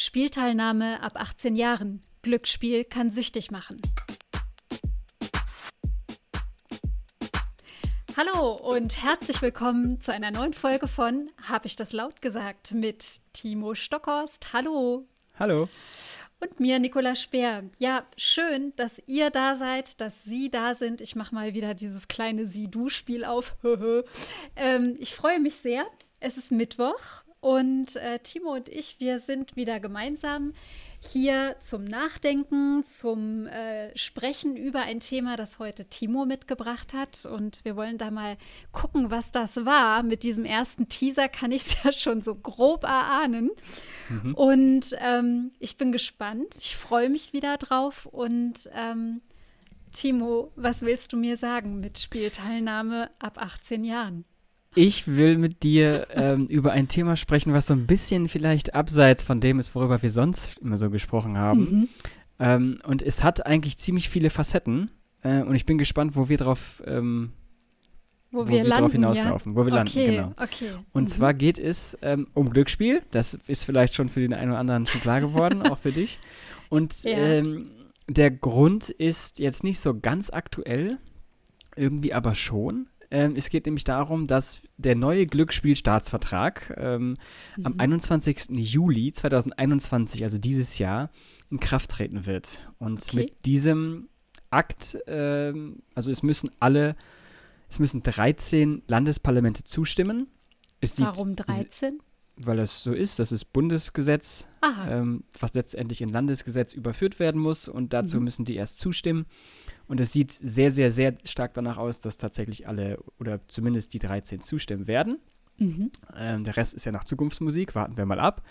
Spielteilnahme ab 18 Jahren. Glücksspiel kann süchtig machen. Hallo und herzlich willkommen zu einer neuen Folge von Hab ich das laut gesagt mit Timo Stockhorst. Hallo. Hallo. Und mir, Nicola Speer. Ja, schön, dass ihr da seid, dass Sie da sind. Ich mache mal wieder dieses kleine Sie-Du-Spiel auf. ähm, ich freue mich sehr. Es ist Mittwoch und äh, Timo und ich, wir sind wieder gemeinsam hier zum Nachdenken, zum äh, Sprechen über ein Thema, das heute Timo mitgebracht hat. Und wir wollen da mal gucken, was das war. Mit diesem ersten Teaser kann ich es ja schon so grob erahnen. Mhm. Und ähm, ich bin gespannt. Ich freue mich wieder drauf. Und ähm, Timo, was willst du mir sagen mit Spielteilnahme ab 18 Jahren? Ich will mit dir ähm, über ein Thema sprechen, was so ein bisschen vielleicht abseits von dem ist, worüber wir sonst immer so gesprochen haben. Mhm. Ähm, und es hat eigentlich ziemlich viele Facetten. Äh, und ich bin gespannt, wo wir drauf, ähm, wo, wo wir, wir drauf hinauslaufen, ja? wo wir okay, landen, genau. Okay. Und mhm. zwar geht es ähm, um Glücksspiel. Das ist vielleicht schon für den einen oder anderen schon klar geworden, auch für dich. Und ja. Ähm, der Grund ist jetzt nicht so ganz aktuell, irgendwie aber schon. Ähm, es geht nämlich darum, dass der neue Glücksspielstaatsvertrag ähm, mhm. am 21. Juli 2021, also dieses Jahr, in Kraft treten wird. Und okay. mit diesem Akt, ähm, also es müssen alle, es müssen 13 Landesparlamente zustimmen. Es Warum 13? Weil das so ist, das ist Bundesgesetz, ähm, was letztendlich in Landesgesetz überführt werden muss und dazu mhm. müssen die erst zustimmen. Und es sieht sehr, sehr, sehr stark danach aus, dass tatsächlich alle oder zumindest die 13 zustimmen werden. Mhm. Ähm, der Rest ist ja noch Zukunftsmusik, warten wir mal ab.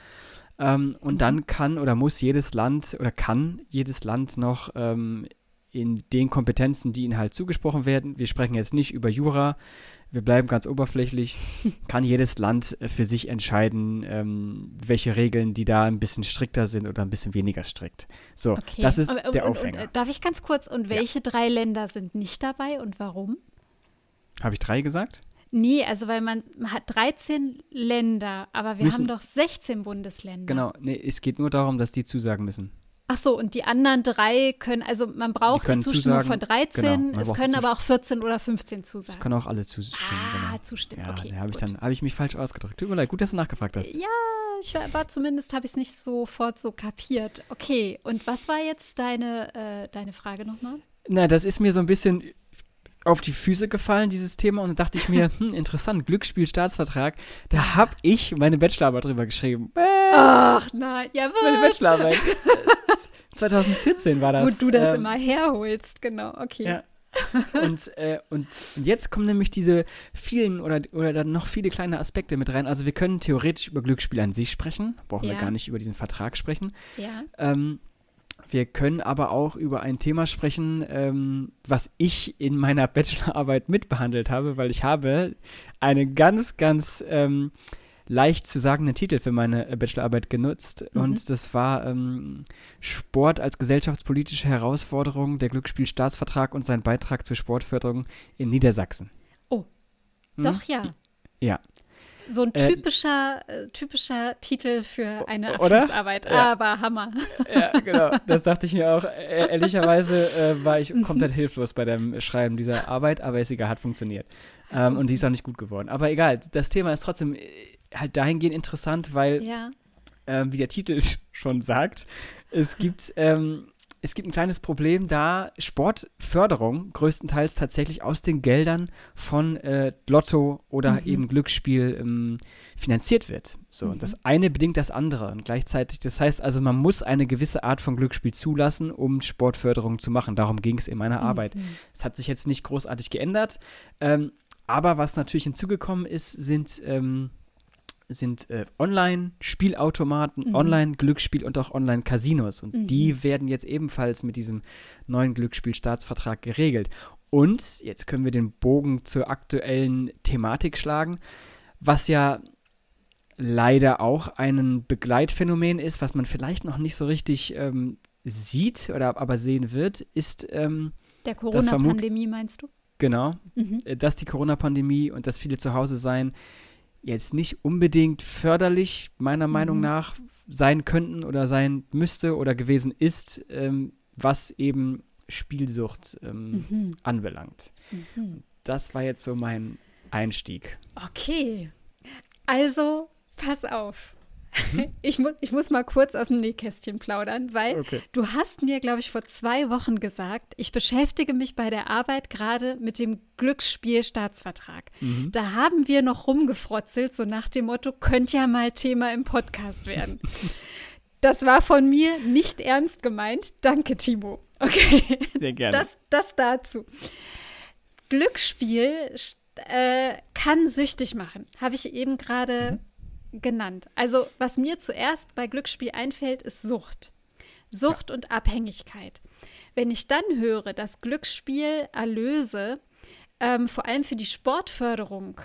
Ähm, und mhm. dann kann oder muss jedes Land oder kann jedes Land noch ähm, in den Kompetenzen, die ihnen halt zugesprochen werden, wir sprechen jetzt nicht über Jura, wir bleiben ganz oberflächlich, kann jedes Land äh, für sich entscheiden, ähm, welche Regeln, die da ein bisschen strikter sind oder ein bisschen weniger strikt. So, okay. das ist Aber, der und, Aufhänger. Und, darf ich ganz kurz, und welche ja. drei Länder sind nicht dabei und warum? Habe ich drei gesagt? Nee, also weil man, man hat 13 Länder, aber wir müssen, haben doch 16 Bundesländer. Genau, nee, es geht nur darum, dass die zusagen müssen. Ach so, und die anderen drei können, also man braucht die, die Zustimmung zusagen, von 13, genau, es können aber auch 14 oder 15 zusagen. Es können auch alle zustimmen. Ah, genau. zustimmen, ja, okay. Da habe ich, hab ich mich falsch ausgedrückt. Tut mir leid, gut, dass du nachgefragt hast. Ja, ich war, aber zumindest habe ich es nicht sofort so kapiert. Okay, und was war jetzt deine, äh, deine Frage nochmal? Na, das ist mir so ein bisschen auf die Füße gefallen, dieses Thema, und dann dachte ich mir, hm, interessant, Glücksspiel-Staatsvertrag, da habe ich meine Bachelorarbeit drüber geschrieben. Ach nein, ja, was? Meine Bachelorarbeit. 2014 war das. Wo du das ähm, immer herholst, genau, okay. Ja. und, äh, und jetzt kommen nämlich diese vielen oder, oder dann noch viele kleine Aspekte mit rein. Also wir können theoretisch über Glücksspiel an sich sprechen, brauchen ja. wir gar nicht über diesen Vertrag sprechen. Ja. Ähm, wir können aber auch über ein Thema sprechen, ähm, was ich in meiner Bachelorarbeit mitbehandelt habe, weil ich habe eine ganz, ganz ähm, leicht zu sagenden Titel für meine äh, Bachelorarbeit genutzt. Mhm. Und das war ähm, Sport als gesellschaftspolitische Herausforderung, der Glücksspielstaatsvertrag und sein Beitrag zur Sportförderung in Niedersachsen. Oh, hm? doch ja. Ja. So ein äh, typischer, äh, typischer Titel für eine Abschlussarbeit, ja. aber Hammer. Ja, genau. Das dachte ich mir auch. Äh, ehrlicherweise äh, war ich komplett hilflos bei dem Schreiben dieser Arbeit, aber ist egal, hat funktioniert. Ähm, und die ist auch nicht gut geworden. Aber egal, das Thema ist trotzdem äh, halt dahingehend interessant, weil, ja. ähm, wie der Titel schon sagt, es gibt, ähm, es gibt ein kleines Problem, da Sportförderung größtenteils tatsächlich aus den Geldern von äh, Lotto oder mhm. eben Glücksspiel ähm, finanziert wird. So, mhm. und das eine bedingt das andere. Und gleichzeitig, das heißt also, man muss eine gewisse Art von Glücksspiel zulassen, um Sportförderung zu machen. Darum ging es in meiner mhm. Arbeit. Es hat sich jetzt nicht großartig geändert. Ähm, aber was natürlich hinzugekommen ist, sind ähm, sind äh, Online-Spielautomaten, mhm. Online-Glücksspiel und auch Online-Casinos. Und mhm. die werden jetzt ebenfalls mit diesem neuen Glücksspielstaatsvertrag geregelt. Und jetzt können wir den Bogen zur aktuellen Thematik schlagen, was ja leider auch ein Begleitphänomen ist, was man vielleicht noch nicht so richtig ähm, sieht oder aber sehen wird, ist ähm, der Corona-Pandemie, meinst du? Genau, mhm. Äh, dass die Corona-Pandemie und das viele zu Hause sein jetzt nicht unbedingt förderlich, meiner mhm. Meinung nach, sein könnten oder sein müsste oder gewesen ist, ähm, was eben Spielsucht ähm, mhm. anbelangt. Mhm. Das war jetzt so mein Einstieg. Okay. Also, pass auf. Mhm. Ich, mu ich muss mal kurz aus dem Nähkästchen plaudern, weil okay. du hast mir, glaube ich, vor zwei Wochen gesagt, ich beschäftige mich bei der Arbeit gerade mit dem Glücksspielstaatsvertrag. Mhm. Da haben wir noch rumgefrotzelt, so nach dem Motto, könnte ja mal Thema im Podcast werden. das war von mir nicht ernst gemeint. Danke, Timo. Okay. Sehr gerne. Das, das dazu. Glücksspiel äh, kann süchtig machen, habe ich eben gerade mhm genannt. Also, was mir zuerst bei Glücksspiel einfällt, ist Sucht. Sucht ja. und Abhängigkeit. Wenn ich dann höre, dass Glücksspiel Erlöse ähm, vor allem für die Sportförderung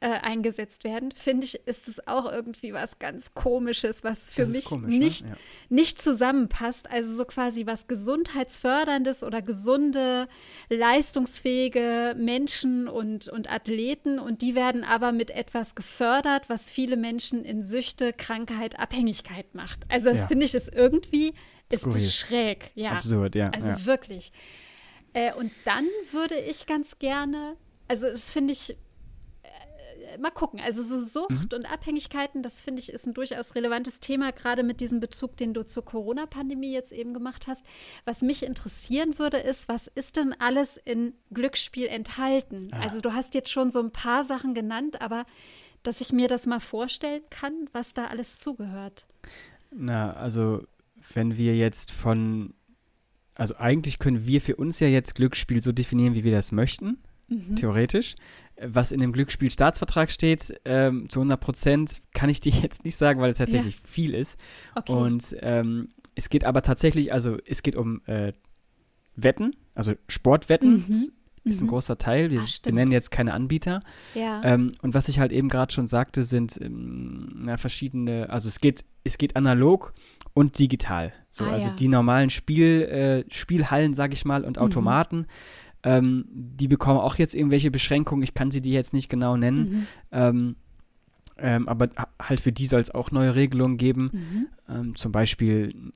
äh, eingesetzt werden, finde ich, ist es auch irgendwie was ganz Komisches, was für mich komisch, ne? nicht, ne? ja. nicht zusammenpasst. Also so quasi was Gesundheitsförderndes oder gesunde, leistungsfähige Menschen und, und Athleten und die werden aber mit etwas gefördert, was viele Menschen in Süchte, Krankheit, Abhängigkeit macht. Also das ja. finde ich ist irgendwie ist schräg. Ja. Absurd, ja. Also ja. wirklich. Äh, und dann würde ich ganz gerne, also das finde ich mal gucken. Also so Sucht mhm. und Abhängigkeiten, das finde ich ist ein durchaus relevantes Thema, gerade mit diesem Bezug, den du zur Corona-Pandemie jetzt eben gemacht hast. Was mich interessieren würde, ist, was ist denn alles in Glücksspiel enthalten? Ah. Also du hast jetzt schon so ein paar Sachen genannt, aber dass ich mir das mal vorstellen kann, was da alles zugehört. Na, also wenn wir jetzt von, also eigentlich können wir für uns ja jetzt Glücksspiel so definieren, wie wir das möchten, mhm. theoretisch was in dem Glücksspielstaatsvertrag steht, ähm, zu 100 Prozent kann ich dir jetzt nicht sagen, weil es tatsächlich ja. viel ist. Okay. Und ähm, es geht aber tatsächlich, also es geht um äh, Wetten, also Sportwetten. Mhm. Ist ein mhm. großer Teil. Wir, Ach, wir, nennen jetzt keine Anbieter. Ja. Ähm, und was ich halt eben gerade schon sagte, sind ähm, na, verschiedene, also es geht, es geht analog und digital. So, ah, also ja. die normalen Spiel, äh, Spielhallen, sage ich mal, und mhm. Automaten. Mhm ähm, die bekommen auch jetzt irgendwelche Beschränkungen. Ich kann sie dir jetzt nicht genau nennen. Mhm. Ähm, ähm, aber halt für die soll es auch neue Regelungen geben. Mhm. Ähm, zum Beispiel,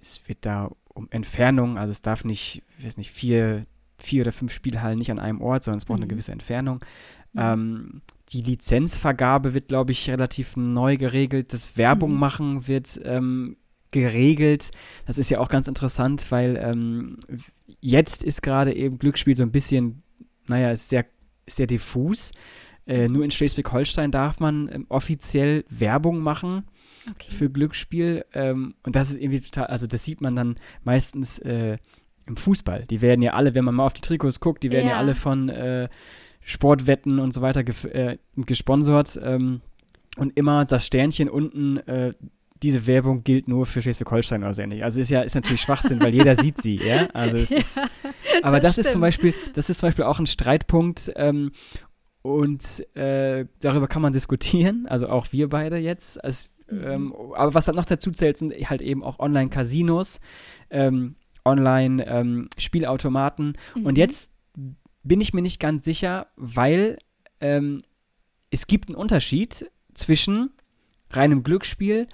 es wird da um Entfernung, also es darf nicht, ich weiß nicht, vier, vier oder fünf Spielhallen nicht an einem Ort, sondern es braucht mhm. eine gewisse Entfernung. Ähm, die Lizenzvergabe wird, glaube ich, relativ neu geregelt. Das Werbung mhm. machen wird ähm, geregelt. Das ist ja auch ganz interessant, weil ähm, jetzt ist gerade eben Glücksspiel so ein bisschen, naja, ist sehr, sehr diffus. Äh, nur in Schleswig-Holstein darf man ähm, offiziell Werbung machen okay. für Glücksspiel. Ähm, und das ist irgendwie total, also das sieht man dann meistens äh, im Fußball. Die werden ja alle, wenn man mal auf die Trikots guckt, die werden ja, ja alle von äh, Sportwetten und so weiter äh, gesponsert. Ähm, und immer das Sternchen unten äh, diese Werbung gilt nur für Schleswig-Holstein oder so ähnlich. Also ist ja ist natürlich Schwachsinn, weil jeder sieht sie, ja. Also es ja, ist, aber das, das ist zum Beispiel, das ist zum Beispiel auch ein Streitpunkt ähm, und äh, darüber kann man diskutieren. Also auch wir beide jetzt. Also, mhm. ähm, aber was dann noch dazu zählt, sind halt eben auch Online-Casinos, ähm, Online-Spielautomaten. Mhm. Und jetzt bin ich mir nicht ganz sicher, weil ähm, es gibt einen Unterschied zwischen reinem Glücksspiel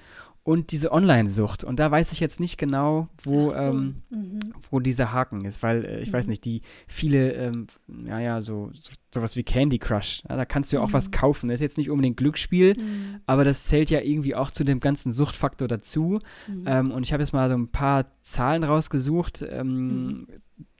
und diese Online-Sucht. Und da weiß ich jetzt nicht genau, wo, so. ähm, mhm. wo dieser Haken ist, weil äh, ich mhm. weiß nicht, die viele, ähm, naja, so, so sowas wie Candy Crush, ja, da kannst du ja auch mhm. was kaufen. Das ist jetzt nicht unbedingt Glücksspiel, mhm. aber das zählt ja irgendwie auch zu dem ganzen Suchtfaktor dazu. Mhm. Ähm, und ich habe jetzt mal so ein paar Zahlen rausgesucht. Ähm, mhm.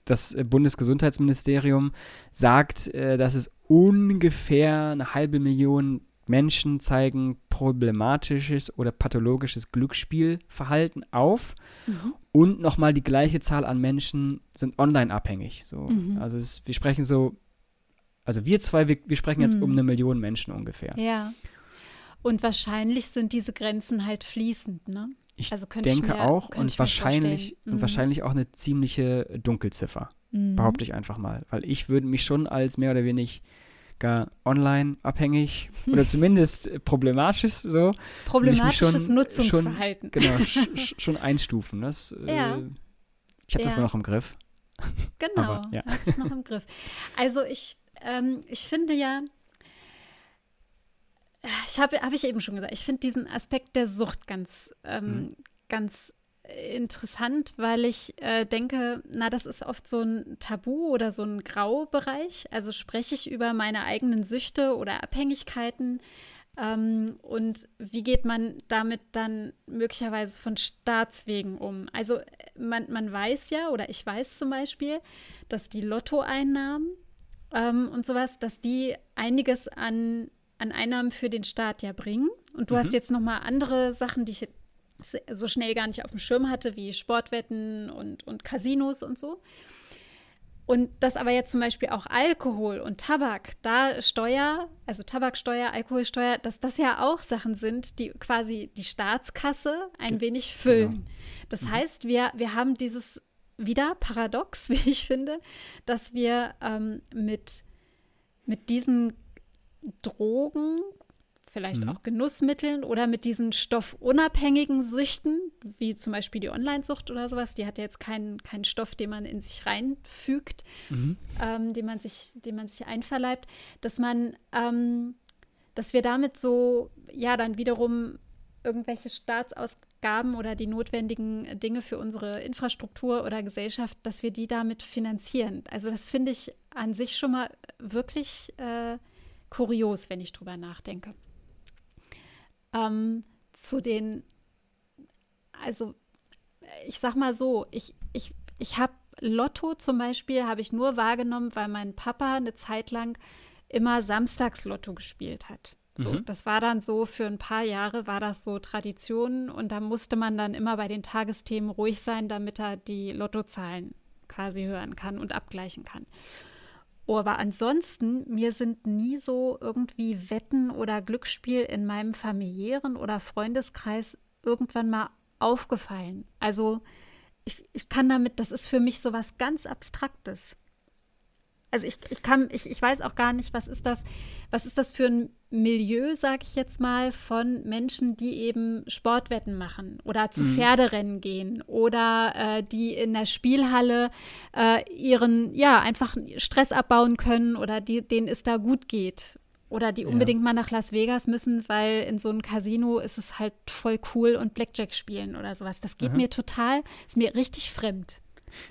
das Bundesgesundheitsministerium sagt, äh, dass es ungefähr eine halbe Million Menschen zeigen problematisches oder pathologisches Glücksspielverhalten auf mhm. und nochmal die gleiche Zahl an Menschen sind online abhängig. So. Mhm. Also es, wir sprechen so, also wir zwei, wir, wir sprechen jetzt mhm. um eine Million Menschen ungefähr. Ja. Und wahrscheinlich sind diese Grenzen halt fließend, ne? Ich also denke ich mir, auch und wahrscheinlich, und mhm. wahrscheinlich auch eine ziemliche Dunkelziffer, mhm. behaupte ich einfach mal. Weil ich würde mich schon als mehr oder weniger gar online abhängig oder zumindest problematisch so. Problematisches schon, Nutzungsverhalten. Schon, genau, sch, schon einstufen. Das, äh, ja. Äh, ich habe ja. das mal noch im Griff. Genau, Aber, ja. das ist noch im Griff. Also ich, ähm, ich finde ja, ich habe hab ich eben schon gesagt, ich finde diesen Aspekt der Sucht ganz, ähm, mhm. ganz interessant, weil ich äh, denke, na, das ist oft so ein Tabu oder so ein Graubereich. Also spreche ich über meine eigenen Süchte oder Abhängigkeiten ähm, und wie geht man damit dann möglicherweise von Staatswegen um? Also man, man weiß ja, oder ich weiß zum Beispiel, dass die Lottoeinnahmen ähm, und sowas, dass die einiges an, an Einnahmen für den Staat ja bringen. Und du mhm. hast jetzt noch mal andere Sachen, die ich so schnell gar nicht auf dem Schirm hatte, wie Sportwetten und, und Casinos und so. Und dass aber jetzt zum Beispiel auch Alkohol und Tabak, da Steuer, also Tabaksteuer, Alkoholsteuer, dass das ja auch Sachen sind, die quasi die Staatskasse ein wenig füllen. Genau. Das mhm. heißt, wir, wir haben dieses wieder paradox, wie ich finde, dass wir ähm, mit, mit diesen Drogen vielleicht mhm. auch Genussmitteln oder mit diesen stoffunabhängigen Süchten, wie zum Beispiel die Online-Sucht oder sowas, die hat ja jetzt keinen, keinen Stoff, den man in sich reinfügt, mhm. ähm, den, man sich, den man sich einverleibt, dass man, ähm, dass wir damit so, ja, dann wiederum irgendwelche Staatsausgaben oder die notwendigen Dinge für unsere Infrastruktur oder Gesellschaft, dass wir die damit finanzieren. Also das finde ich an sich schon mal wirklich äh, kurios, wenn ich drüber nachdenke ähm, zu den, also ich sag mal so, ich, ich, ich habe Lotto zum Beispiel, habe ich nur wahrgenommen, weil mein Papa eine Zeit lang immer Samstagslotto gespielt hat. So, mhm. das war dann so für ein paar Jahre war das so Tradition und da musste man dann immer bei den Tagesthemen ruhig sein, damit er die Lottozahlen quasi hören kann und abgleichen kann. Oh, aber ansonsten, mir sind nie so irgendwie Wetten oder Glücksspiel in meinem familiären oder Freundeskreis irgendwann mal aufgefallen. Also ich, ich kann damit, das ist für mich so was ganz Abstraktes. Also ich, ich kann, ich, ich weiß auch gar nicht, was ist das, was ist das für ein Milieu, sag ich jetzt mal, von Menschen, die eben Sportwetten machen oder zu mhm. Pferderennen gehen oder äh, die in der Spielhalle äh, ihren, ja, einfach Stress abbauen können oder die, denen es da gut geht. Oder die unbedingt ja. mal nach Las Vegas müssen, weil in so einem Casino ist es halt voll cool und Blackjack spielen oder sowas. Das geht mhm. mir total, ist mir richtig fremd.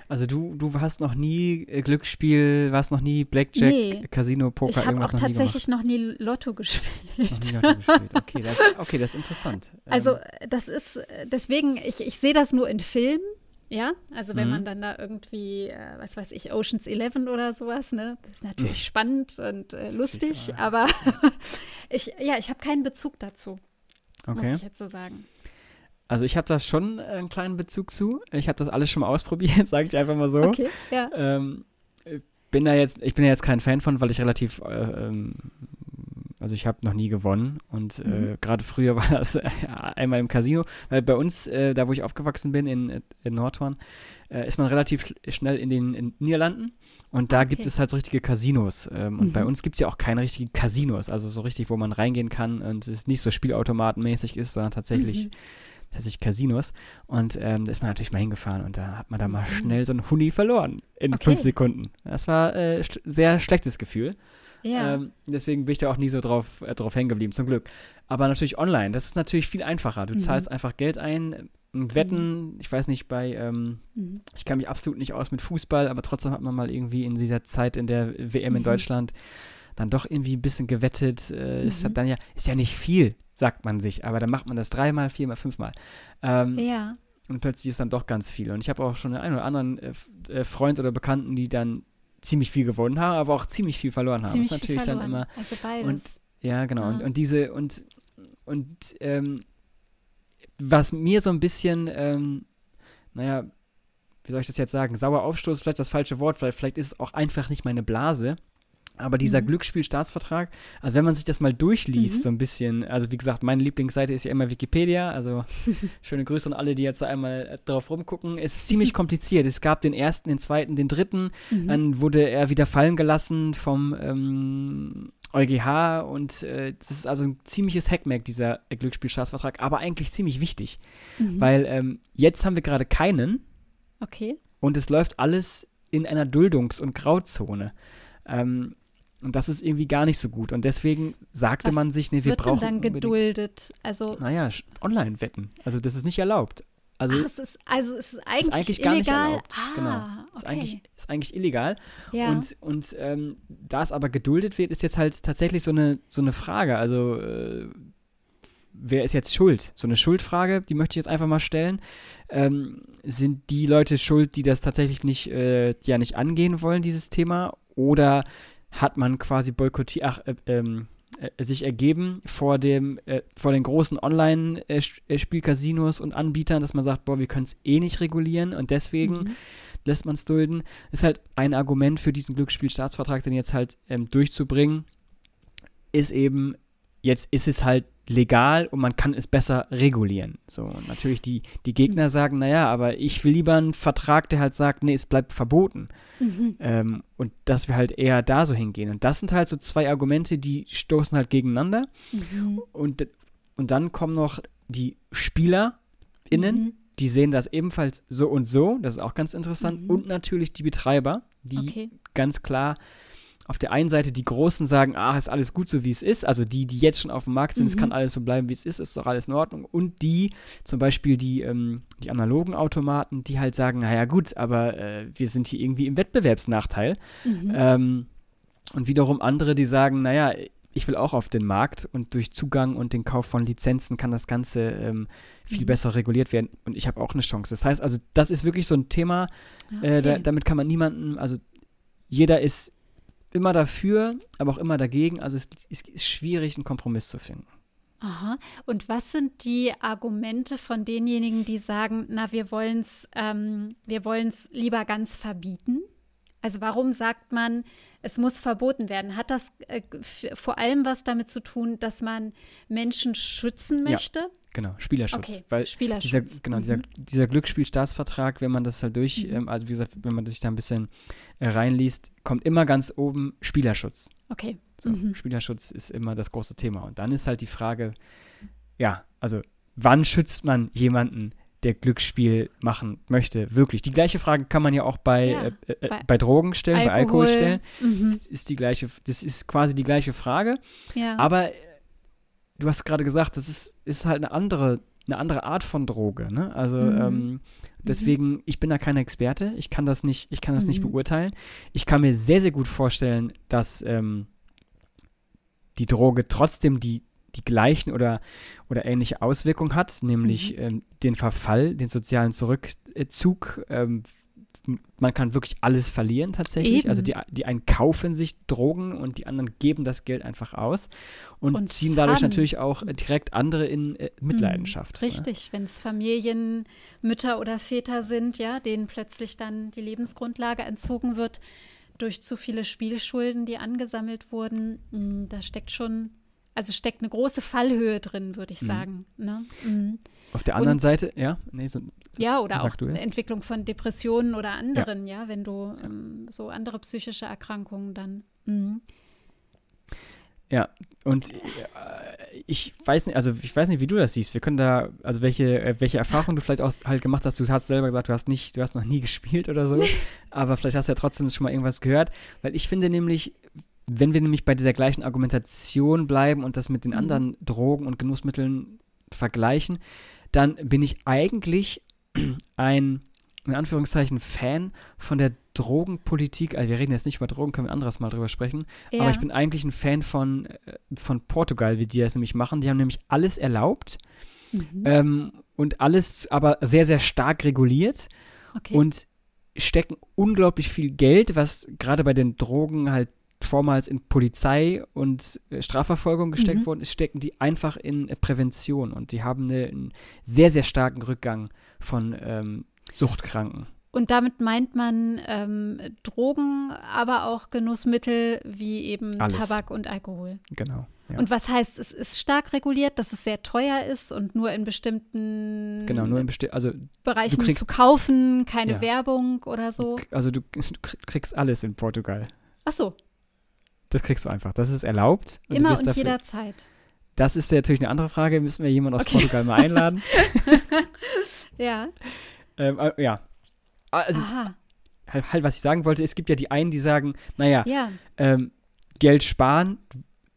Also du, du hast noch nie äh, Glücksspiel, warst noch nie Blackjack, nee. Casino, Poker, ich irgendwas noch nie Ich habe auch tatsächlich noch nie Lotto gespielt. Noch nie Lotto gespielt. Okay, das, okay, das ist interessant. Also ähm. das ist, deswegen, ich, ich sehe das nur in Filmen. Ja, also wenn mhm. man dann da irgendwie, äh, was weiß ich, Oceans 11 oder sowas, ne, das ist natürlich mhm. spannend und äh, lustig, aber ich, ja, ich habe keinen Bezug dazu, okay. muss ich jetzt so sagen. Also ich habe da schon einen kleinen Bezug zu. Ich habe das alles schon mal ausprobiert, sage ich einfach mal so. Okay, ja. Ähm, bin da jetzt, ich bin ja jetzt kein Fan von, weil ich relativ, äh, ähm, also ich habe noch nie gewonnen und äh, mhm. gerade früher war das einmal im Casino, weil bei uns, äh, da wo ich aufgewachsen bin in, in Nordhorn, äh, ist man relativ schnell in den in Niederlanden und da okay. gibt es halt so richtige Casinos. Ähm, und mhm. bei uns gibt es ja auch keine richtigen Casinos, also so richtig, wo man reingehen kann und es nicht so spielautomatenmäßig ist, sondern tatsächlich mhm tatsächlich Casinos. Und ähm, da ist man natürlich mal hingefahren und da hat man da mal mhm. schnell so einen Huni verloren in okay. fünf Sekunden. Das war äh, sch sehr schlechtes Gefühl. Ja. Ähm, deswegen bin ich da auch nie so drauf, äh, drauf hängen geblieben, zum Glück. Aber natürlich online, das ist natürlich viel einfacher. Du mhm. zahlst einfach Geld ein, Wetten, mhm. ich weiß nicht, bei, ähm, mhm. ich kann mich absolut nicht aus mit Fußball, aber trotzdem hat man mal irgendwie in dieser Zeit in der WM in mhm. Deutschland dann doch irgendwie ein bisschen gewettet. Äh, mhm. Ist dann ja, ist ja nicht viel, sagt man sich, aber dann macht man das dreimal, viermal, fünfmal. Ähm, ja. Und plötzlich ist dann doch ganz viel. Und ich habe auch schon einen oder anderen äh, äh, Freund oder Bekannten, die dann ziemlich viel gewonnen haben, aber auch ziemlich viel verloren haben. Ziemlich das ist natürlich dann immer. Also beides. Und, ja, genau. Ah. Und, und diese, und, und ähm, was mir so ein bisschen, ähm, naja, wie soll ich das jetzt sagen, sauer aufstoßen, vielleicht das falsche Wort, vielleicht, vielleicht ist es auch einfach nicht meine Blase. Aber dieser mhm. Glücksspielstaatsvertrag, also wenn man sich das mal durchliest, mhm. so ein bisschen, also wie gesagt, meine Lieblingsseite ist ja immer Wikipedia, also schöne Grüße an alle, die jetzt da einmal drauf rumgucken. Es ist ziemlich kompliziert. Es gab den ersten, den zweiten, den dritten, mhm. dann wurde er wieder fallen gelassen vom ähm, EuGH und äh, das ist also ein ziemliches Hackmack, dieser Glücksspielstaatsvertrag, aber eigentlich ziemlich wichtig, mhm. weil ähm, jetzt haben wir gerade keinen. Okay. Und es läuft alles in einer Duldungs- und Grauzone. Ähm, Und das ist irgendwie gar nicht so gut. Und deswegen sagte Was man sich, nee, wir wird brauchen denn dann geduldet? Also, Naja, sch- Online-Wetten. Also das ist nicht erlaubt. Also ach, es ist, also es ist eigentlich, ist eigentlich gar nicht illegal. erlaubt. Ah, genau. Ist, okay. eigentlich, ist eigentlich illegal. ja. Und, und ähm, da es aber geduldet wird, ist jetzt halt tatsächlich so eine, so eine Frage. Also, äh, wer ist jetzt schuld? So eine Schuldfrage, die möchte ich jetzt einfach mal stellen. Ähm, sind die Leute schuld, die das tatsächlich nicht, äh, ja, nicht angehen wollen, dieses Thema? Oder hat man quasi boykottiert, ach, äh, ähm, äh, sich ergeben vor dem, äh, vor den großen Online-Spielcasinos und Anbietern, dass man sagt, boah, wir können es eh nicht regulieren und deswegen Mhm. lässt man es dulden. Ist halt ein Argument für diesen Glücksspielstaatsvertrag, den jetzt halt ähm, durchzubringen, ist eben, jetzt ist es halt legal und man kann es besser regulieren. So, und natürlich die, die Gegner sagen, naja, aber ich will lieber einen Vertrag, der halt sagt, nee, es bleibt verboten. Mhm. Ähm, und dass wir halt eher da so hingehen. Und das sind halt so zwei Argumente, die stoßen halt gegeneinander. Mhm. Und, und dann kommen noch die SpielerInnen, Mhm. die sehen das ebenfalls so und so. Das ist auch ganz interessant. Mhm. Und natürlich die Betreiber, die Okay. ganz klar auf der einen Seite die Großen sagen, ah, ist alles gut so, wie es ist. Also die, die jetzt schon auf dem Markt sind, es Mhm. kann alles so bleiben, wie es ist, ist doch alles in Ordnung. Und die, zum Beispiel die, ähm, die analogen Automaten, die halt sagen, naja gut, aber äh, wir sind hier irgendwie im Wettbewerbsnachteil. Mhm. Ähm, und wiederum andere, die sagen, naja, ich will auch auf den Markt und durch Zugang und den Kauf von Lizenzen kann das Ganze ähm, viel Mhm. besser reguliert werden und ich habe auch eine Chance. Das heißt also, das ist wirklich so ein Thema, äh, da, Okay. damit kann man niemanden, also jeder ist immer dafür, aber auch immer dagegen. Also es, es ist schwierig, einen Kompromiss zu finden. Aha. Und was sind die Argumente von denjenigen, die sagen, na, wir wollen es ähm, lieber ganz verbieten? Also warum sagt man, es muss verboten werden? Hat das äh, vor allem was damit zu tun, dass man Menschen schützen Ja. möchte? Genau, Spielerschutz. Okay, Weil dieser, Spielerschutz. genau, Mhm. dieser, dieser Glücksspielstaatsvertrag, wenn man das halt durch, Mhm. ähm, also wie gesagt, wenn man sich da ein bisschen äh, reinliest, kommt immer ganz oben Spielerschutz. Okay. So, Mhm. Spielerschutz ist immer das große Thema. Und dann ist halt die Frage, ja, also wann schützt man jemanden, der Glücksspiel machen möchte? Wirklich. Die gleiche Frage kann man ja auch bei, Ja, äh, äh, bei bei, Drogen stellen, bei Alkohol stellen. Mhm. Das ist die gleiche, das ist quasi die gleiche Frage. Ja. Aber äh, du hast gerade gesagt, das ist, ist halt eine andere, eine andere Art von Droge. Ne? Also Mhm. ähm, deswegen, ich bin da kein Experte. Ich kann das nicht, ich kann das nicht Mhm. beurteilen. Ich kann mir sehr, sehr gut vorstellen, dass ähm, die Droge trotzdem die, die gleichen oder, oder ähnliche Auswirkungen hat, nämlich Mhm. ähm, den Verfall, den sozialen Zurückzug. Ähm, man kann wirklich alles verlieren tatsächlich. Eben. Also die, die einen kaufen sich Drogen und die anderen geben das Geld einfach aus und, Und ziehen dadurch haben- natürlich auch äh, direkt andere in äh, Mitleidenschaft. Mhm, ne? Richtig, wenn es Familienmütter oder Väter sind, ja, denen plötzlich dann die Lebensgrundlage entzogen wird durch zu viele Spielschulden, die angesammelt wurden. Mm, Da steckt schon, also steckt eine große Fallhöhe drin, würde ich Mhm. sagen. Ne? Mhm. Auf der anderen Und- Seite, ja, nee, so, Ja, oder auch. Entwicklung von Depressionen oder anderen, ja, wenn du ähm, so andere psychische Erkrankungen dann. Mhm. Ja, und äh, ich weiß nicht, also ich weiß nicht, wie du das siehst. Wir können da, also welche, äh, welche Erfahrungen du vielleicht auch halt gemacht hast. Du hast selber gesagt, du hast nicht, du hast noch nie gespielt oder so, aber vielleicht hast du ja trotzdem schon mal irgendwas gehört, weil ich finde nämlich, wenn wir nämlich bei dieser gleichen Argumentation bleiben und das mit den Mhm. anderen Drogen und Genussmitteln vergleichen, dann bin ich eigentlich ein, in Anführungszeichen, Fan von der Drogenpolitik. Also wir reden jetzt nicht über Drogen, können wir ein anderes Mal drüber sprechen. Ja. Aber ich bin eigentlich ein Fan von, äh, von Portugal, wie die das nämlich machen. Die haben nämlich alles erlaubt Mhm. ähm, und alles aber sehr, sehr stark reguliert okay. und stecken unglaublich viel Geld, was gerade bei den Drogen halt vormals in Polizei und äh, Strafverfolgung gesteckt Mhm. worden ist, stecken die einfach in äh, Prävention und die haben eine, einen sehr, sehr starken Rückgang von ähm, Suchtkranken. Und damit meint man ähm, Drogen, aber auch Genussmittel wie eben Alles. Tabak und Alkohol. Genau. Ja. Und was heißt, es ist stark reguliert, dass es sehr teuer ist und nur in bestimmten genau, nur in besti also Bereichen kriegst- zu kaufen, keine Ja. Werbung oder so. Also du, du kriegst alles in Portugal. Ach so, Das kriegst du einfach. Das ist erlaubt. und immer und dafür- jederzeit. Das ist ja natürlich eine andere Frage. Müssen wir jemanden aus Okay. Portugal mal einladen? Ja. ähm, äh, ja. Also halt, halt, was ich sagen wollte, es gibt ja die einen, die sagen, naja, Ja. ähm, Geld sparen,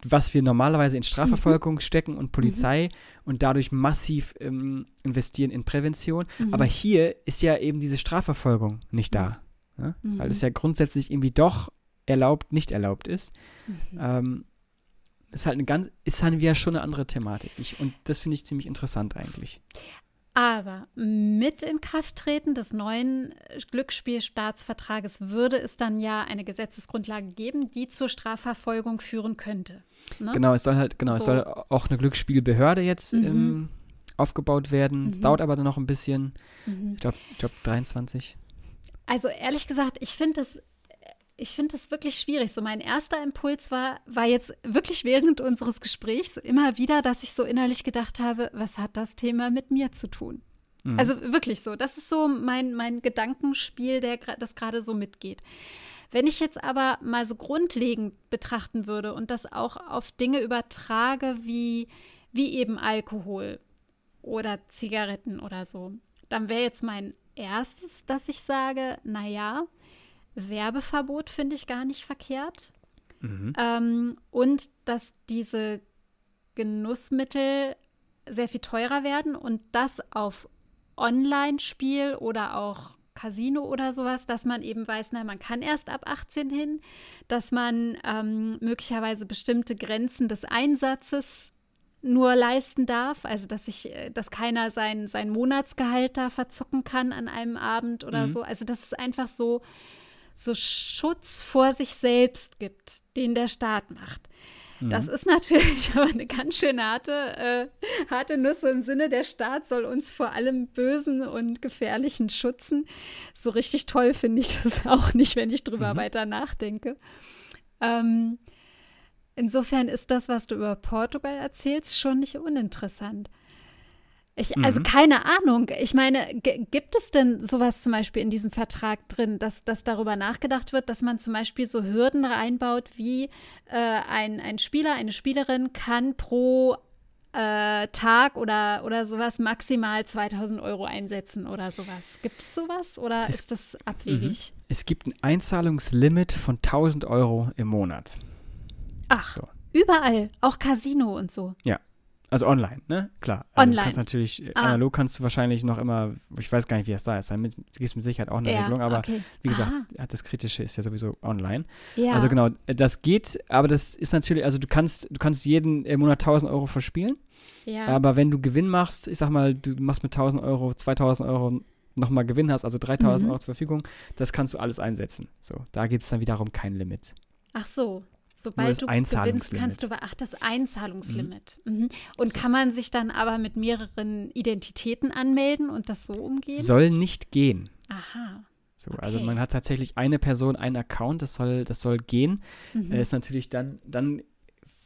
was wir normalerweise in Strafverfolgung mhm. stecken und Polizei mhm. und dadurch massiv ähm, investieren in Prävention. Mhm. Aber hier ist ja eben diese Strafverfolgung nicht da. Ne? Weil es ja grundsätzlich irgendwie doch erlaubt, nicht erlaubt ist. Mhm. Ähm, ist halt eine ganz, ist halt wieder schon eine andere Thematik. Ich, und das finde ich ziemlich interessant eigentlich. Aber mit Inkrafttreten des neuen Glücksspielstaatsvertrages würde es dann ja eine Gesetzesgrundlage geben, die zur Strafverfolgung führen könnte. Ne? Genau, es soll halt, genau, so. es soll auch eine Glücksspielbehörde jetzt mhm. ähm, aufgebaut werden. Mhm. Es dauert aber dann noch ein bisschen. Mhm. Ich glaube, ich glaub 23. Also ehrlich gesagt, ich finde das ich finde das wirklich schwierig. So mein erster Impuls war, war jetzt wirklich während unseres Gesprächs immer wieder, dass ich so innerlich gedacht habe, was hat das Thema mit mir zu tun? Mhm. Also wirklich so. Das ist so mein, mein Gedankenspiel, der, das gerade so mitgeht. Wenn ich jetzt aber mal so grundlegend betrachten würde und das auch auf Dinge übertrage, wie, wie eben Alkohol oder Zigaretten oder so, dann wäre jetzt mein erstes, dass ich sage, naja, Werbeverbot finde ich gar nicht verkehrt. Mhm. Ähm, und dass diese Genussmittel sehr viel teurer werden und das auf Online-Spiel oder auch Casino oder sowas, dass man eben weiß, na, man kann erst ab 18 hin, dass man ähm, möglicherweise bestimmte Grenzen des Einsatzes nur leisten darf, also dass ich, äh, dass keiner sein, sein Monatsgehalt da verzucken kann an einem Abend oder mhm. so. Also das ist einfach so, so Schutz vor sich selbst gibt, den der Staat macht. Mhm. Das ist natürlich aber eine ganz schön harte, äh, harte Nuss im Sinne, der Staat soll uns vor allem Bösen und Gefährlichen schützen. So richtig toll finde ich das auch nicht, wenn ich drüber mhm. weiter nachdenke. Ähm, insofern ist das, was du über Portugal erzählst, schon nicht uninteressant. Ich, also mhm. keine Ahnung. Ich meine, gibt es denn sowas zum Beispiel in diesem Vertrag drin, dass, dass darüber nachgedacht wird, dass man zum Beispiel so Hürden reinbaut, wie äh, ein, ein Spieler, eine Spielerin kann pro äh, Tag oder, oder sowas maximal 2000 Euro einsetzen oder sowas. Gibt es sowas oder es, ist das abwegig? Mhm. Es gibt ein Einzahlungslimit von 1000 Euro im Monat. Ach, so. überall, auch Casino und so. Ja. Also online, ne? Klar. Also online. kannst natürlich, äh, ah. analog kannst du wahrscheinlich noch immer, ich weiß gar nicht, wie es da ist, dann gibt es mit Sicherheit auch eine ja, Regelung, aber okay. wie gesagt, Aha. das Kritische ist ja sowieso online. Ja. Also genau, äh, das geht, aber das ist natürlich, also du kannst, du kannst jeden Monat 1000 Euro verspielen, ja. aber wenn du Gewinn machst, ich sag mal, du machst mit 1000 Euro, 2000 Euro nochmal Gewinn hast, also 3000 mhm. Euro zur Verfügung, das kannst du alles einsetzen. So, da gibt es dann wiederum kein Limit. Ach so, Sobald du gewinnst, kannst du, ach, das Einzahlungslimit. Mhm. Mhm. Und so. kann man sich dann aber mit mehreren Identitäten anmelden und das so umgehen? Soll nicht gehen. Aha. So, also okay. Also man hat tatsächlich eine Person, einen Account, das soll, das soll gehen. Mhm. Äh, ist natürlich dann, dann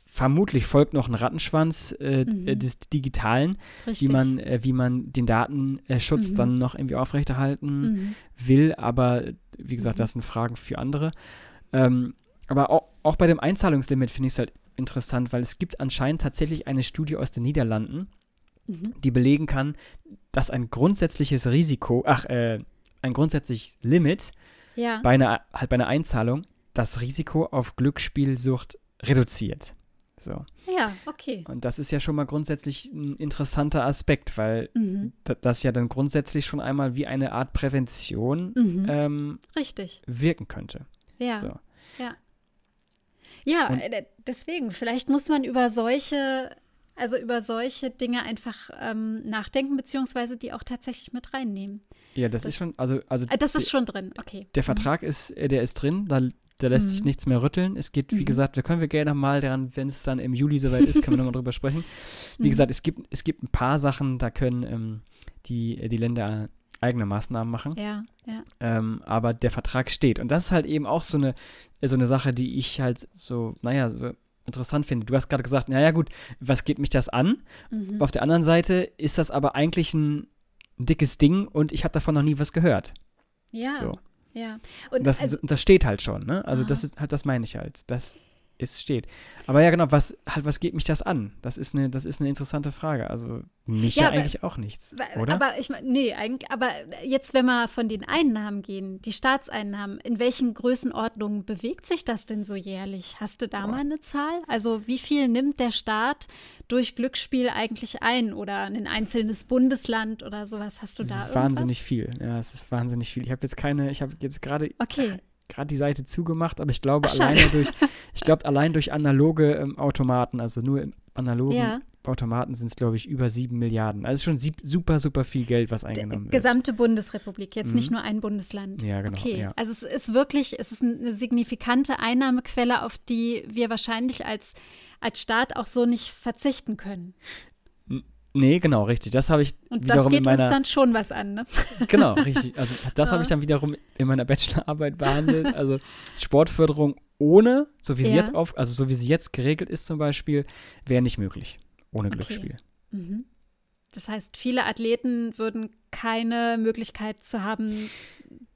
vermutlich folgt noch ein Rattenschwanz äh, mhm. Äh, des Digitalen, wie man, äh, wie man den Datenschutz mhm. dann noch irgendwie aufrechterhalten mhm. will. Aber wie gesagt, das sind Fragen für andere. Ähm, aber auch, auch bei dem Einzahlungslimit finde ich es halt interessant, weil es gibt anscheinend tatsächlich eine Studie aus den Niederlanden, mhm. die belegen kann, dass ein grundsätzliches Risiko, ach, äh, ein grundsätzliches Limit ja. bei, einer, halt bei einer Einzahlung das Risiko auf Glücksspielsucht reduziert. So. Ja, okay. Und das ist ja schon mal grundsätzlich ein interessanter Aspekt, weil mhm. das ja dann grundsätzlich schon einmal wie eine Art Prävention mhm. ähm, Richtig. wirken könnte. Ja. So. Ja. Ja, und äh, deswegen, vielleicht muss man über solche, also über solche Dinge einfach ähm, nachdenken, beziehungsweise die auch tatsächlich mit reinnehmen. Ja, das, das ist schon, also, also äh, das ist schon drin, okay. Der mhm. Vertrag ist, äh, der ist drin, da, da lässt mhm. sich nichts mehr rütteln. Es geht, wie mhm. gesagt, da können wir gerne mal daran, wenn es dann im Juli soweit ist, können wir nochmal drüber sprechen. Wie mhm. gesagt, es gibt, es gibt ein paar Sachen, da können ähm, die, die Länder eigene Maßnahmen machen. Ja, ja. Ähm, aber der Vertrag steht. Und das ist halt eben auch so eine, so eine Sache, die ich halt so, naja, so interessant finde. Du hast gerade gesagt, naja gut, was geht mich das an? Mhm. Auf der anderen Seite ist das aber eigentlich ein dickes Ding und ich habe davon noch nie was gehört. Ja. So. Ja. Und das, also, das steht halt schon, ne? Also Aha. das ist halt, das meine ich halt. Das es steht. Aber ja, genau, was halt, was geht mich das an? Das ist eine, das ist eine interessante Frage. Also mich ja, ja eigentlich auch nichts, oder? Aber ich meine, nee, eigentlich, aber jetzt, wenn wir von den Einnahmen gehen, die Staatseinnahmen, in welchen Größenordnungen bewegt sich das denn so jährlich? Hast du da oh. mal eine Zahl? Also wie viel nimmt der Staat durch Glücksspiel eigentlich ein oder ein einzelnes Bundesland oder sowas? Hast du das da ist irgendwas? wahnsinnig viel. Ja, es ist wahnsinnig viel. Ich habe jetzt keine, ich habe jetzt gerade okay gerade die Seite zugemacht, aber ich glaube Ach, alleine durch, ich glaube allein durch analoge ähm, Automaten, also nur im analogen ja. Automaten sind es, glaube ich, über sieben Milliarden. Also schon super, super viel Geld, was eingenommen wird. Gesamte Bundesrepublik, jetzt mhm. nicht nur ein Bundesland. Ja, genau. Okay, ja. also es ist wirklich, es ist eine signifikante Einnahmequelle, auf die wir wahrscheinlich als, als Staat auch so nicht verzichten können. Nee, genau, richtig. Das habe ich Und wiederum das geht in meiner. uns dann schon was an, ne? Genau, richtig. Also das ja. habe ich dann wiederum in meiner Bachelorarbeit behandelt. Also Sportförderung ohne, so wie ja. sie jetzt auf, also so wie sie jetzt geregelt ist zum Beispiel, wäre nicht möglich. Ohne okay. Glücksspiel. Mhm. Das heißt, viele Athleten würden keine Möglichkeit zu haben,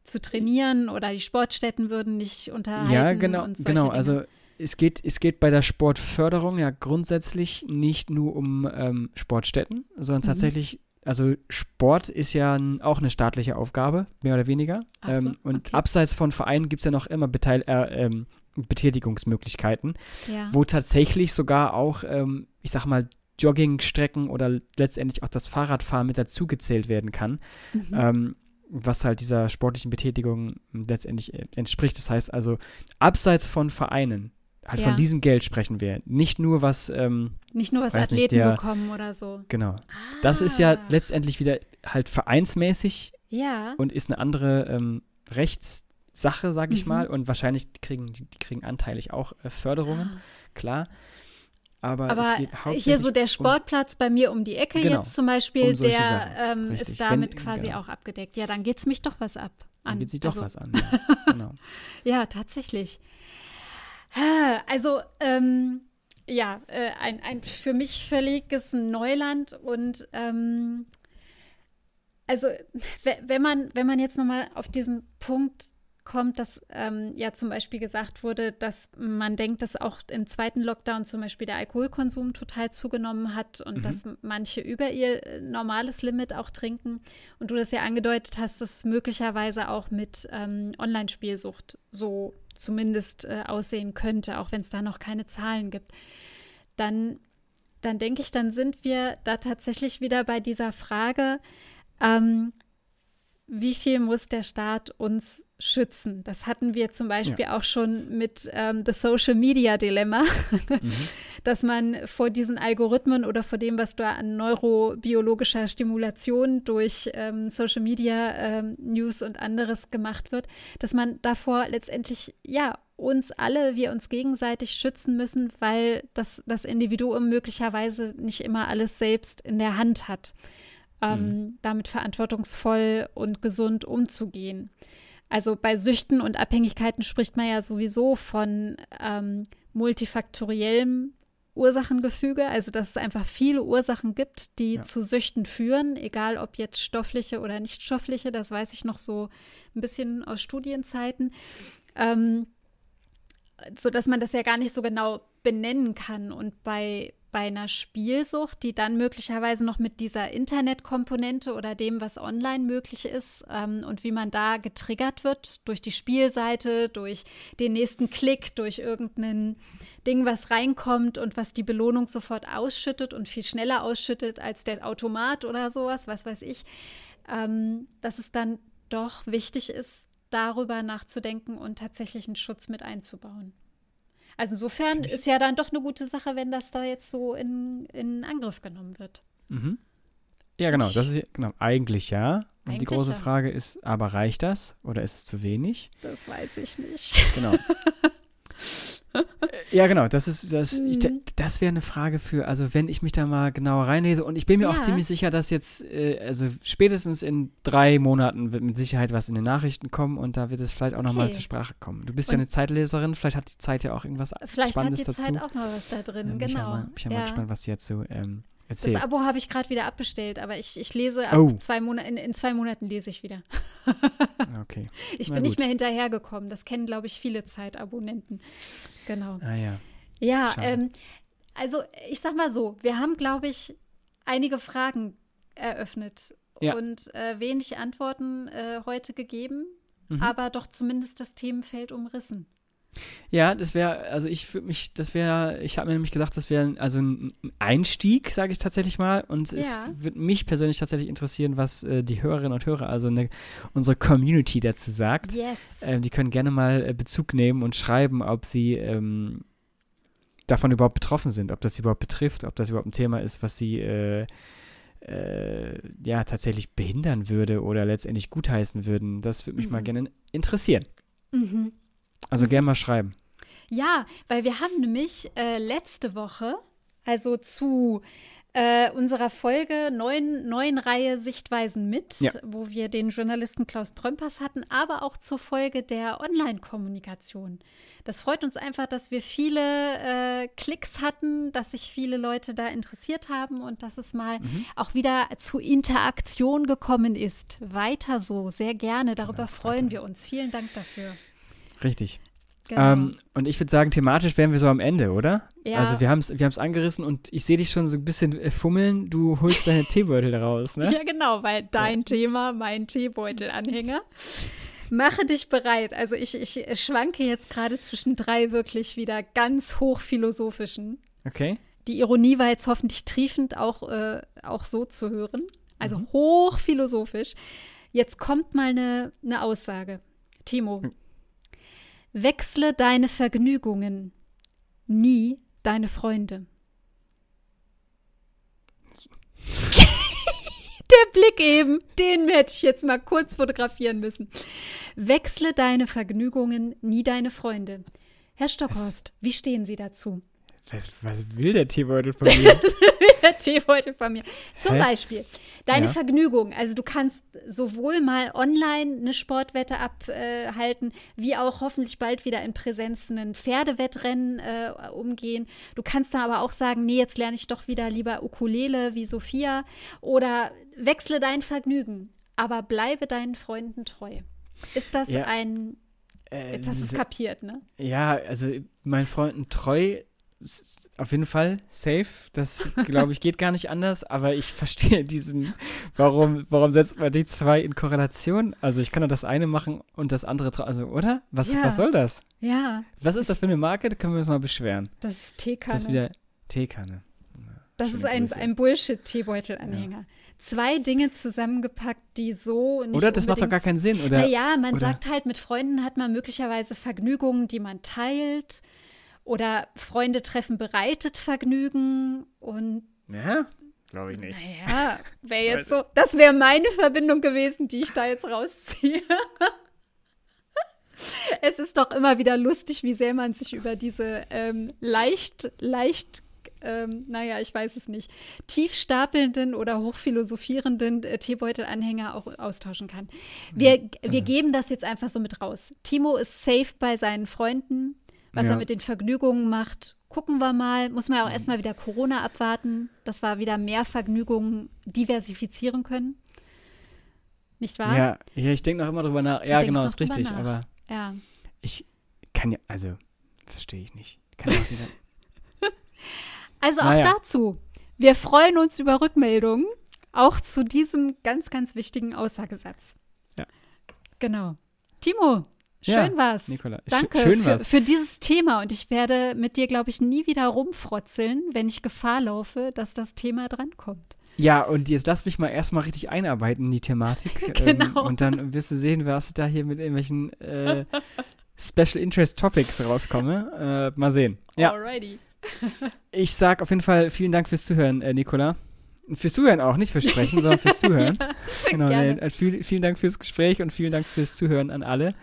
zu trainieren oder die Sportstätten würden nicht unterhalten. Ja, genau, genau. Dinge. Also es geht, es geht bei der Sportförderung ja grundsätzlich nicht nur um ähm, Sportstätten, sondern mhm. tatsächlich, also Sport ist ja auch eine staatliche Aufgabe, mehr oder weniger. So, ähm, und okay. abseits von Vereinen gibt es ja noch immer Beteil äh, ähm, Betätigungsmöglichkeiten, ja. wo tatsächlich sogar auch, ähm, ich sag mal, Joggingstrecken oder letztendlich auch das Fahrradfahren mit dazugezählt werden kann. Mhm. Ähm, was halt dieser sportlichen Betätigung letztendlich äh, entspricht. Das heißt also, abseits von Vereinen halt ja. von diesem Geld sprechen wir. Nicht nur was. Ähm, nicht nur was Athleten nicht, der, bekommen oder so. Genau. Ah. Das ist ja letztendlich wieder halt vereinsmäßig ja. und ist eine andere ähm, Rechtssache, sag ich mhm. mal. Und wahrscheinlich kriegen die, die kriegen anteilig auch äh, Förderungen, ah. klar. Aber, Aber hier so der Sportplatz um, bei mir um die Ecke genau, jetzt zum Beispiel, um der ähm, ist damit Wenn, quasi genau. auch abgedeckt. Ja, dann geht es mich doch was ab. An. Dann geht sich doch also, was an. Ja, genau. ja tatsächlich. Also, ähm, ja, äh, ein, ein für mich völliges Neuland und ähm, also wenn man, wenn man jetzt nochmal auf diesen Punkt kommt, dass ähm, ja zum Beispiel gesagt wurde, dass man denkt, dass auch im zweiten Lockdown zum Beispiel der Alkoholkonsum total zugenommen hat und mhm. dass manche über ihr äh, normales Limit auch trinken. Und du das ja angedeutet hast, dass möglicherweise auch mit ähm, Online-Spielsucht so zumindest äh, aussehen könnte, auch wenn es da noch keine Zahlen gibt, dann, dann denke ich, dann sind wir da tatsächlich wieder bei dieser Frage, ähm, wie viel muss der Staat uns schützen? Das hatten wir zum Beispiel ja. auch schon mit ähm, The Social Media Dilemma, mhm. dass man vor diesen Algorithmen oder vor dem, was da an neurobiologischer Stimulation durch ähm, Social Media ähm, News und anderes gemacht wird, dass man davor letztendlich ja uns alle, wir uns gegenseitig schützen müssen, weil das, das Individuum möglicherweise nicht immer alles selbst in der Hand hat ähm, mhm. damit verantwortungsvoll und gesund umzugehen. Also bei Süchten und Abhängigkeiten spricht man ja sowieso von ähm, multifaktoriellem Ursachengefüge, also dass es einfach viele Ursachen gibt, die ja. zu Süchten führen, egal ob jetzt stoffliche oder nicht stoffliche, das weiß ich noch so ein bisschen aus Studienzeiten, ähm, so dass man das ja gar nicht so genau benennen kann. Und bei bei einer Spielsucht, die dann möglicherweise noch mit dieser Internetkomponente oder dem, was online möglich ist ähm, und wie man da getriggert wird durch die Spielseite, durch den nächsten Klick, durch irgendein Ding, was reinkommt und was die Belohnung sofort ausschüttet und viel schneller ausschüttet als der Automat oder sowas, was weiß ich, ähm, dass es dann doch wichtig ist, darüber nachzudenken und tatsächlich einen Schutz mit einzubauen. Also insofern ist ja dann doch eine gute Sache, wenn das da jetzt so in, in Angriff genommen wird. Mhm. Ja, genau, das ist genau, eigentlich ja. Und eigentlich die große ja. Frage ist, aber reicht das oder ist es zu wenig? Das weiß ich nicht. Genau. ja, genau, das ist das, mhm. das wäre eine Frage für, also wenn ich mich da mal genauer reinlese und ich bin mir ja. auch ziemlich sicher, dass jetzt, äh, also spätestens in drei Monaten wird mit Sicherheit was in den Nachrichten kommen und da wird es vielleicht auch okay. nochmal zur Sprache kommen. Du bist und ja eine Zeitleserin, vielleicht hat die Zeit ja auch irgendwas vielleicht Spannendes dazu. Vielleicht hat die Zeit auch noch was da drin, ähm, genau. Ich bin ja mal, ja mal gespannt, was sie jetzt so ähm, Erzähl. Das Abo habe ich gerade wieder abbestellt, aber ich, ich lese ab oh. zwei Monate, in, in, zwei Monaten lese ich wieder. okay. Ich bin nicht mehr hinterhergekommen. Das kennen, glaube ich, viele Zeitabonnenten. Genau. Ah ja. Ja, ähm, also ich sag mal so, wir haben, glaube ich, einige Fragen eröffnet Ja. und äh, wenig Antworten äh, heute gegeben, Mhm. aber doch zumindest das Themenfeld umrissen. Ja, das wäre, also ich würde mich, das wäre, ich habe mir nämlich gedacht, das wäre also ein ein Einstieg, sage ich tatsächlich mal. Und es Ja. würde mich persönlich tatsächlich interessieren, was äh, die Hörerinnen und Hörer, also eine, unsere Community dazu sagt. Yes. Ähm, die können gerne mal äh, Bezug nehmen und schreiben, ob sie ähm, davon überhaupt betroffen sind, ob das sie überhaupt betrifft, ob das überhaupt ein Thema ist, was sie äh, äh, ja tatsächlich behindern würde oder letztendlich gutheißen würden. Das würde mich mal Mhm. gerne interessieren. Mhm. Also gerne mal schreiben. Ja, weil wir haben nämlich äh, letzte Woche, also zu äh, unserer Folge neuen, neuen Reihe Sichtweisen mit, Ja. wo wir den Journalisten Klaus Prömpers hatten, aber auch zur Folge der Online-Kommunikation. Das freut uns einfach, dass wir viele äh, Klicks hatten, dass sich viele Leute da interessiert haben und dass es mal Mhm. auch wieder zu Interaktion gekommen ist. Weiter so, sehr gerne. Darüber Genau, freuen weiter. wir uns. Vielen Dank dafür. Richtig. Genau. Ähm, und ich würde sagen, thematisch wären wir so am Ende, oder? Ja. Also wir haben es wir haben's angerissen und ich sehe dich schon so ein bisschen äh, fummeln. Du holst deine Teebeutel raus, ne? Ja, genau, weil dein Thema, mein Teebeutelanhänger. Mache dich bereit. Also ich, ich schwanke jetzt gerade zwischen drei wirklich wieder ganz hochphilosophischen. Okay. Die Ironie war jetzt hoffentlich triefend auch, äh, auch so zu hören. Also hochphilosophisch. Jetzt kommt mal eine, eine Aussage. Timo, wechsle deine Vergnügungen, nie deine Freunde. Der Blick eben, den hätte ich jetzt mal kurz fotografieren müssen. Wechsle deine Vergnügungen, nie deine Freunde. Herr Stockhorst, wie stehen Sie dazu? Was, was will der Teebeutel von mir? Der Teebeutel von mir. Zum Hä? Beispiel deine Ja. Vergnügung. Also du kannst sowohl mal online eine Sportwette abhalten, wie auch hoffentlich bald wieder in Präsenz ein Pferdewettrennen äh, umgehen. Du kannst da aber auch sagen, nee, jetzt lerne ich doch wieder lieber Ukulele wie Sophia oder wechsle dein Vergnügen, aber bleibe deinen Freunden treu. Ist das Ja. ein, Äh, jetzt hast du es kapiert, ne? ja, also meinen Freunden treu auf jeden Fall safe. Das, glaube ich, geht gar nicht anders. Aber ich verstehe diesen, warum, warum setzt man die zwei in Korrelation? Also ich kann doch das eine machen und das andere, also oder? Was, Ja. was soll das? Ja, Was ist das für eine Marke? Da können wir uns mal beschweren. das ist Ist Teekanne. das wieder Teekanne? Das Schöne ist ein, ein Bullshit-Teebeutelanhänger. Zwei Dinge zusammengepackt, die so nicht Oder das macht doch gar keinen Sinn, oder? Naja, man oder- sagt halt, mit Freunden hat man möglicherweise Vergnügungen, die man teilt. Oder Freunde treffen bereitet Vergnügen. Und Ja? Glaube ich nicht. naja, wäre jetzt so, das wäre meine Verbindung gewesen, die ich da jetzt rausziehe. Es ist doch immer wieder lustig, wie sehr man sich über diese ähm, leicht, leicht, ähm, naja, ich weiß es nicht, tief stapelnden oder hochphilosophierenden äh, Teebeutelanhänger auch austauschen kann. Wir, wir also- geben das jetzt einfach so mit raus. Timo ist safe bei seinen Freunden. Was Ja. er mit den Vergnügungen macht, gucken wir mal. Muss man ja auch erstmal wieder Corona abwarten, dass wir wieder mehr Vergnügungen diversifizieren können. Nicht wahr? Ja, ja, ich denke noch immer drüber nach. Ja, denkst genau, ist richtig. nach. Aber ja. ich kann ja, also, verstehe ich nicht. Kann auch wieder, Also auch Naja. dazu. Wir freuen uns über Rückmeldungen, auch zu diesem ganz, ganz wichtigen Aussagesatz. Ja. Genau. Timo, schön Ja, war's. Nicola, Danke schön für, war's. für dieses Thema und ich werde mit dir, glaube ich, nie wieder rumfrotzeln, wenn ich Gefahr laufe, dass das Thema drankommt. Ja, und jetzt lass mich mal erstmal richtig einarbeiten in die Thematik. ähm, Genau. und dann wirst du sehen, was ich da hier mit irgendwelchen äh, Special Interest Topics rauskomme. Äh, mal sehen. Ja, Alrighty. ich sag auf jeden Fall vielen Dank fürs Zuhören, äh, Nicola. Fürs Zuhören auch, nicht fürs Sprechen, sondern fürs Zuhören. Genau, Gerne. äh, viel, vielen Dank fürs Gespräch und vielen Dank fürs Zuhören an alle.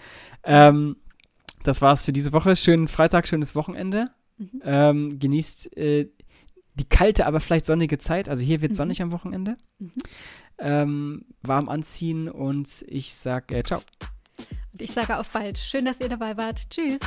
Ähm, das war's für diese Woche. Schönen Freitag, schönes Wochenende. Mhm. Ähm, genießt äh, die kalte, aber vielleicht sonnige Zeit. Also hier wird Mhm. sonnig am Wochenende. Mhm. Ähm, warm anziehen und ich sag äh, ciao. Und ich sage auf bald. Schön, dass ihr dabei wart. Tschüss.